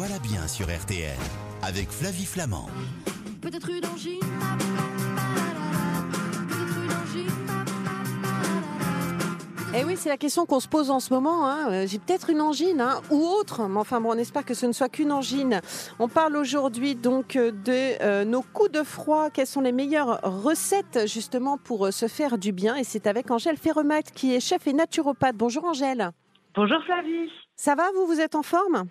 voilà bien sur RTL avec Flavie Flamand. Peut-être une angine. Eh oui, c'est la question qu'on se pose en ce moment. hein. Euh, J'ai peut-être une angine hein, ou autre, mais enfin bon, on espère que ce ne soit qu'une angine. On parle aujourd'hui donc euh, de euh, nos coups de froid. Quelles sont les meilleures recettes justement pour se faire du bien? Et c'est avec Angèle Ferremact qui est chef et naturopathe. Bonjour Angèle. Bonjour Flavie. Ça va Vous, vous êtes en forme?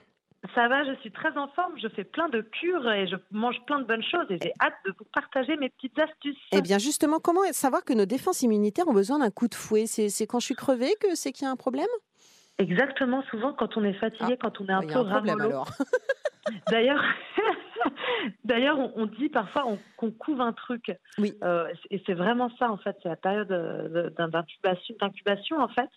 Ça va, je suis très en forme. Je fais plein de cures et je mange plein de bonnes choses et j'ai hâte de vous partager mes petites astuces. Eh bien justement, comment savoir que nos défenses immunitaires ont besoin d'un coup de fouet? C'est quand je suis crevée que c'est qu'il y a un problème? Exactement, souvent quand on est fatigué, quand on est un peu ramollo. D'ailleurs, d'ailleurs, on, on dit parfois on- qu'on couve un truc. Oui. Euh, et c'est vraiment ça en fait. C'est la période euh, d'incubation en fait.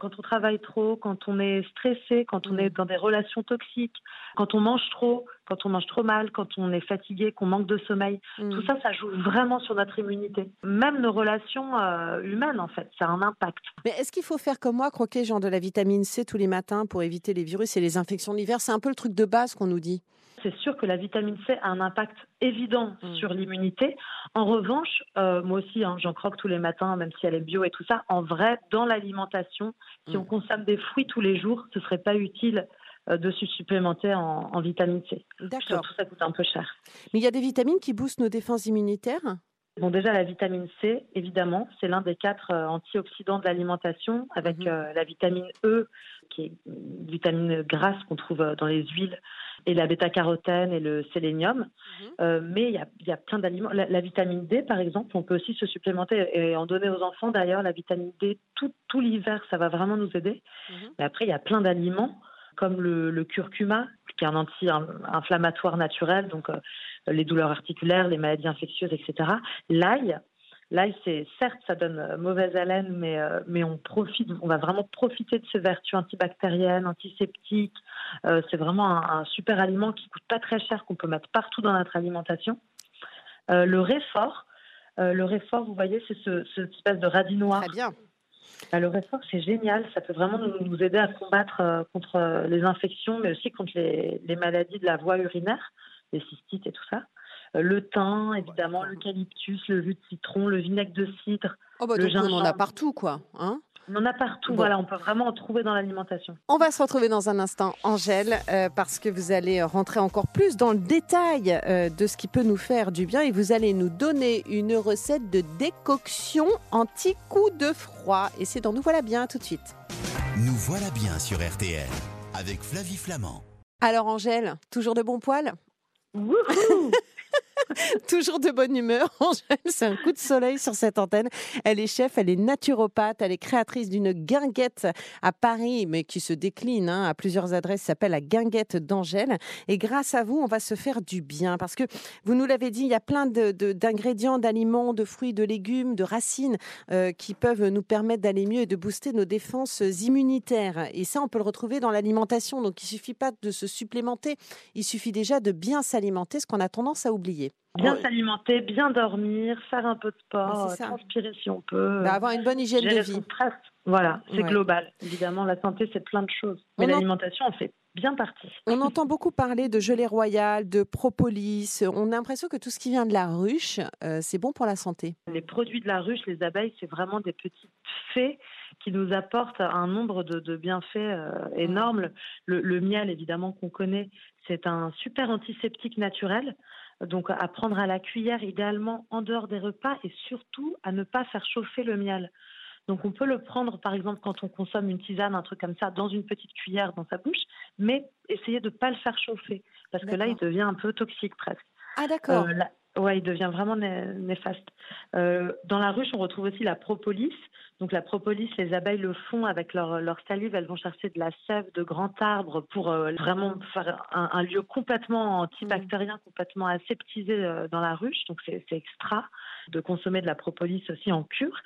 Quand on travaille trop, quand on est stressé, quand on Mm. est dans des relations toxiques, quand on mange trop, quand on mange trop mal, quand on est fatigué, qu'on manque de sommeil, Hmm. Tout ça, ça joue vraiment sur notre immunité. Même nos relations euh, humaines, en fait, ça a un impact. Mais est-ce qu'il faut faire comme moi, croquer genre de la vitamine C tous les matins pour éviter les virus et les infections de l'hiver? C'est un peu le truc de base qu'on nous dit. C'est sûr que la vitamine C a un impact évident Mm. sur l'immunité. En revanche, euh, moi aussi, hein, j'en croque tous les matins, même si elle est bio et tout ça. En vrai, dans l'alimentation, si Mm. on consomme des fruits tous les jours, ce serait pas utile euh, de se supplémenter en, en vitamine C. D'accord. Surtout, ça coûte un peu cher. Mais il y a des vitamines qui boostent nos défenses immunitaires? Bon, déjà, la vitamine C, évidemment, c'est l'un des quatre euh, antioxydants de l'alimentation, avec Mhm. euh, la vitamine E, qui est une vitamine grasse qu'on trouve euh, dans les huiles, et la bêta-carotène et le sélénium. Mhm. Euh, mais il y a, il y a plein d'aliments. La, la vitamine D, par exemple, on peut aussi se supplémenter et en donner aux enfants. D'ailleurs, la vitamine D, tout, tout l'hiver, ça va vraiment nous aider. Mhm. Mais après, il y a plein d'aliments, comme le, le curcuma, qui est un anti-inflammatoire naturel, donc euh, les douleurs articulaires, les maladies infectieuses, etc. L'ail, l'ail, c'est certes, ça donne euh, mauvaise haleine, mais euh, mais on profite, on va vraiment profiter de ses vertus antibactériennes, antiseptiques. Euh, c'est vraiment un, un super aliment qui coûte pas très cher, qu'on peut mettre partout dans notre alimentation. Euh, le réfort, le réfort, vous voyez, c'est ce, ce espèce de radis noir. Très bien. Bah, le réfort, c'est génial. Ça peut vraiment nous, nous aider à combattre contre les infections, mais aussi contre les, les maladies de la voie urinaire, les cystites et tout ça. Euh, le thym, évidemment, l'eucalyptus, le jus de citron, le vinaigre de cidre. Oh bah Le donc on en a partout quoi. Hein On en a partout. Bon. Voilà, on peut vraiment en trouver dans l'alimentation. on va se retrouver dans un instant, Angèle, euh, parce que vous allez rentrer encore plus dans le détail euh, de ce qui peut nous faire du bien et vous allez nous donner une recette de décoction anti-coup de froid. Et c'est dans Nous voilà bien tout de suite. Nous voilà bien sur RTL avec Flavie Flamand. Alors Angèle, toujours de bon poil? Wouhou Toujours de bonne humeur. Angèle, c'est un coup de soleil sur cette antenne. Elle est chef, elle est naturopathe, elle est créatrice d'une guinguette à Paris, mais qui se décline hein, à plusieurs adresses, s'appelle la guinguette d'Angèle. Et grâce à vous, on va se faire du bien. Parce que vous nous l'avez dit, il y a plein d'ingrédients, d'aliments, de fruits, de légumes, de racines euh, qui peuvent nous permettre d'aller mieux et de booster nos défenses immunitaires. Et ça, on peut le retrouver dans l'alimentation. Donc, il suffit pas de se supplémenter, il suffit déjà de bien s'alimenter, ce qu'on a tendance à oublier. Bien s'alimenter, bien dormir, faire un peu de sport, transpirer si on peut. bah, avoir une bonne hygiène de vie. stress. Voilà, c'est Ouais. global. Évidemment, la santé, c'est plein de choses. Mais On en- l'alimentation en fait bien partie. On entend beaucoup parler de gelée royale, de propolis. On a l'impression que tout ce qui vient de la ruche, euh, c'est bon pour la santé. Les produits de la ruche, les abeilles, c'est vraiment des petites fées qui nous apportent un nombre de, de bienfaits euh, énormes. Le, le miel, évidemment, qu'on connaît, c'est un super antiseptique naturel. Donc, à prendre à la cuillère, idéalement en dehors des repas, et surtout à ne pas faire chauffer le miel. Donc, on peut le prendre, par exemple, quand on consomme une tisane, un truc comme ça, dans une petite cuillère dans sa bouche, mais essayer de ne pas le faire chauffer, parce que là, il devient un peu toxique presque. Ah d'accord. Euh, ouais, il devient vraiment né- néfaste. Euh, dans la ruche, on retrouve aussi la propolis. Donc la propolis, les abeilles le font avec leur, leur salive. Elles vont chercher de la sève de grand arbre pour euh, vraiment faire un, un lieu complètement antibactérien, complètement aseptisé euh, dans la ruche. Donc c'est extra de consommer de la propolis aussi en cure.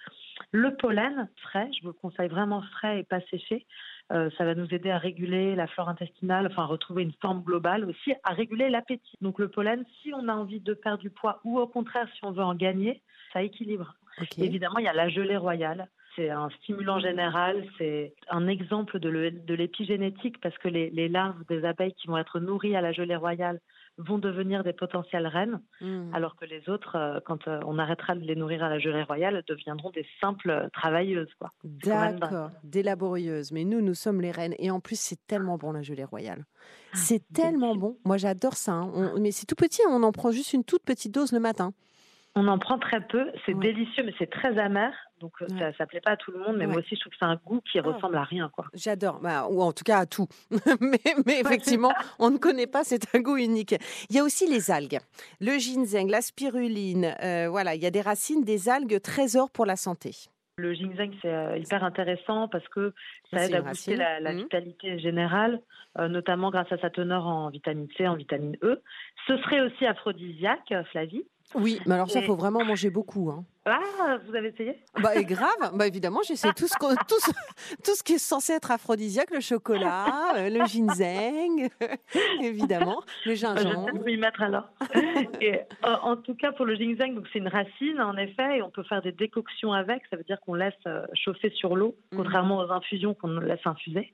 Le pollen frais, je vous le conseille vraiment frais et pas séché. Euh, ça va nous aider à réguler la flore intestinale, enfin à retrouver une forme globale aussi, à réguler l'appétit. Donc le pollen, si on a envie de perdre du poids ou au contraire si on veut en gagner, ça équilibre. Évidemment, il y a la gelée royale. C'est un stimulant général, c'est un exemple de l'épigénétique parce que les, les, larves des abeilles qui vont être nourries à la gelée royale vont devenir des potentielles reines, mmh. alors que les autres, euh, quand euh, on arrêtera de les nourrir à la gelée royale, deviendront des simples travailleuses. D'accord, des laborieuses. Mais nous, nous sommes les reines. Et en plus, c'est tellement bon la gelée royale. Ah, c'est tellement bon. Moi, j'adore ça. Hein. mais c'est tout petit, on en prend juste une toute petite dose le matin. On en prend très peu, c'est délicieux, mais c'est très amer. Donc euh, ça, ça plaît pas à tout le monde, mais moi aussi je trouve que c'est un goût qui ah. ressemble à rien, quoi. J'adore, bah, ou en tout cas à tout. mais, effectivement, on ne connaît pas, c'est un goût unique. Il y a aussi les algues, le ginseng, la spiruline. Euh, voilà, il y a des racines des algues trésors pour la santé. Le ginseng, c'est euh, hyper intéressant parce que ça aide à booster la, mmh. vitalité générale, notamment grâce à sa teneur en vitamine C, en vitamine E. Ce serait aussi aphrodisiaque, Flavie. Oui, mais alors ça, il faut vraiment manger beaucoup. Hein. Ah, vous avez essayé? Bah, grave, bah, évidemment, j'essaie tout, ce tout, ce, tout ce qui est censé être aphrodisiaque, le chocolat, euh, le ginseng, évidemment, le gingembre. Je vais y mettre alors. et, en tout cas, pour le ginseng, c'est une racine, en effet, et on peut faire des décoctions avec. Ça veut dire qu'on laisse euh, chauffer sur l'eau, mmh. contrairement aux infusions qu'on laisse infuser.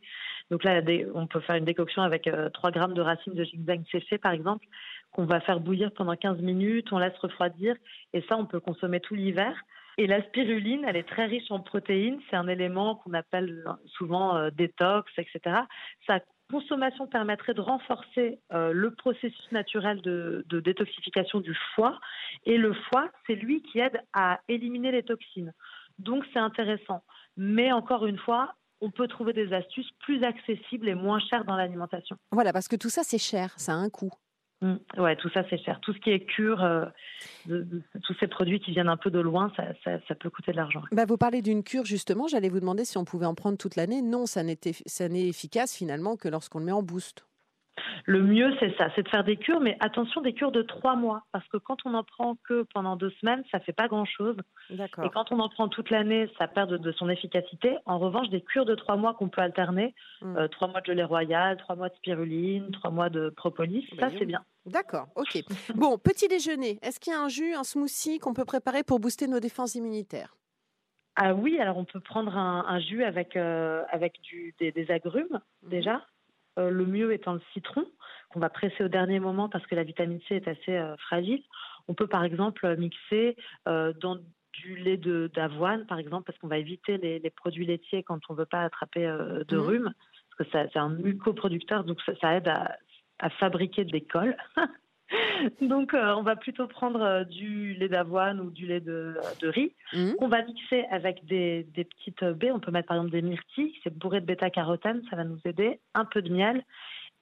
Donc là, on peut faire une décoction avec 3 euh, grammes de racines de ginseng séchées, par exemple, qu'on va faire bouillir pendant 15 minutes, on laisse refroidir, et ça, on peut consommer tout l'hiver. Et la spiruline, elle est très riche en protéines. C'est un élément qu'on appelle souvent euh, détox, etc. Sa consommation permettrait de renforcer euh, le processus naturel de, détoxification du foie. Et le foie, c'est lui qui aide à éliminer les toxines. Donc c'est intéressant. Mais encore une fois, on peut trouver des astuces plus accessibles et moins chères dans l'alimentation. Voilà, parce que tout ça, c'est cher, ça a un coût. Mmh. Ouais, tout ça c'est cher. Tout ce qui est cure, euh, tous ces produits qui viennent un peu de loin, ça, peut coûter de l'argent. Bah, vous parlez d'une cure justement, j'allais vous demander si on pouvait en prendre toute l'année. Non, ça n'est efficace finalement que lorsqu'on le met en boost. Le mieux, c'est ça, c'est de faire des cures, mais attention, des cures de trois mois, parce que quand on n'en prend que pendant deux semaines, ça fait pas grand-chose. Et quand on en prend toute l'année, ça perd de, son efficacité. En revanche, des cures de trois mois qu'on peut alterner, hmm. euh, trois mois de gelée royale, trois mois de spiruline, trois mois de propolis, ça c'est bien. D'accord, ok. bon, petit déjeuner, est-ce qu'il y a un jus, un smoothie qu'on peut préparer pour booster nos défenses immunitaires? Ah oui, alors on peut prendre un, jus avec, euh, avec des, agrumes mhm. déjà, le mieux étant le citron, qu'on va presser au dernier moment parce que la vitamine C est assez euh, fragile. On peut par exemple mixer euh, dans du lait d'avoine, par exemple, parce qu'on va éviter les, produits laitiers quand on ne veut pas attraper de mmh. rhume, parce que c'est un mucoproducteur, donc ça, aide à, à, fabriquer des cols. Donc, euh, on va plutôt prendre euh, du lait d'avoine ou du lait de, riz. Mmh. On va mixer avec des, petites baies. On peut mettre par exemple des myrtilles, c'est bourré de bêta-carotène, ça va nous aider. Un peu de miel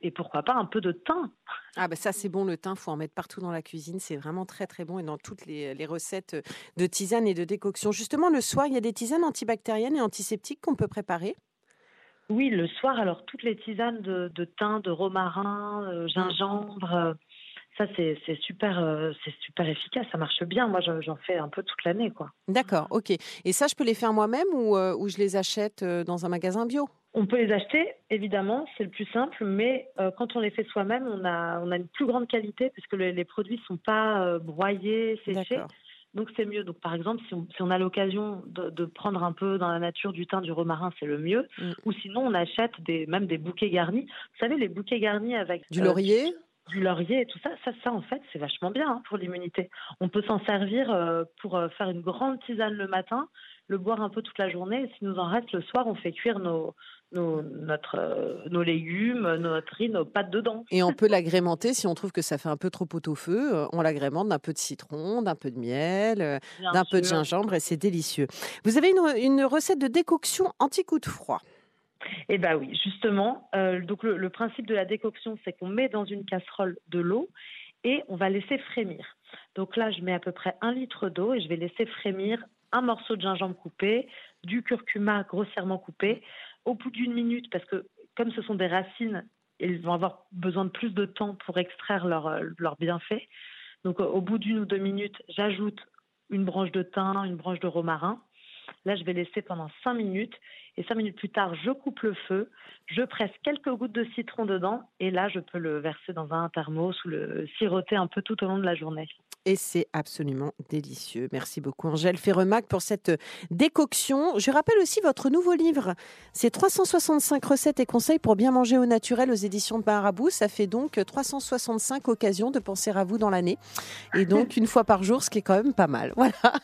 et pourquoi pas un peu de thym. Ah ben ça c'est bon le thym, faut en mettre partout dans la cuisine, c'est vraiment très très bon et dans toutes les, recettes de tisanes et de décoction. Justement le soir, il y a des tisanes antibactériennes et antiseptiques qu'on peut préparer? Oui, le soir, alors toutes les tisanes de, thym, de romarin, euh, gingembre, ça c'est super euh, c'est super efficace, ça marche bien. Moi j'en fais un peu toute l'année quoi. D'accord, ok. Et ça je peux les faire moi-même ou, euh, ou je les achète euh, dans un magasin bio? On peut les acheter, évidemment, c'est le plus simple, mais quand on les fait soi-même, on a, on a une plus grande qualité puisque les produits ne sont pas broyés, séchés. Donc c'est mieux. Donc par exemple, si on, si on a l'occasion de, prendre un peu dans la nature du thym, du romarin, c'est le mieux. Mm. Ou sinon, on achète des, même des bouquets garnis. Vous savez, les bouquets garnis avec du laurier? Du laurier et tout ça, ça, ça en fait, c'est vachement bien hein, pour l'immunité. On peut s'en servir euh, pour euh, faire une grande tisane le matin, le boire un peu toute la journée. Et si nous en reste le soir, on fait cuire nos, nos, notre, euh, nos légumes, notre riz, nos pâtes dedans. Et on peut l'agrémenter si on trouve que ça fait un peu trop pot au feu. On l'agrémente d'un peu de citron, d'un peu de miel, d'un peu de gingembre et c'est délicieux. Vous avez une, une recette de décoction anti-coup de froid. Eh bien oui, justement. Euh, donc le, principe de la décoction, c'est qu'on met dans une casserole de l'eau et on va laisser frémir. Donc là, je mets à peu près un litre d'eau et je vais laisser frémir un morceau de gingembre coupé, du curcuma grossièrement coupé. Au bout d'une minute, parce que comme ce sont des racines, ils vont avoir besoin de plus de temps pour extraire leurs leur bienfaits. Donc au bout d'une ou deux minutes, j'ajoute une branche de thym, une branche de romarin. Là, je vais laisser pendant 5 minutes. Et 5 minutes plus tard, je coupe le feu, je presse quelques gouttes de citron dedans. Et là, je peux le verser dans un thermos ou le siroter un peu tout au long de la journée et c'est absolument délicieux. Merci beaucoup Angèle Ferremac pour cette décoction. Je rappelle aussi votre nouveau livre. C'est 365 recettes et conseils pour bien manger au naturel aux éditions de Marabout. Ça fait donc 365 occasions de penser à vous dans l'année. Et donc une fois par jour, ce qui est quand même pas mal. Voilà.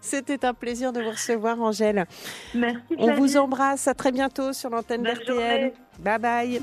C'était un plaisir de vous recevoir Angèle. Merci. On vous embrasse. À très bientôt sur l'antenne d'RTL. Bye bye.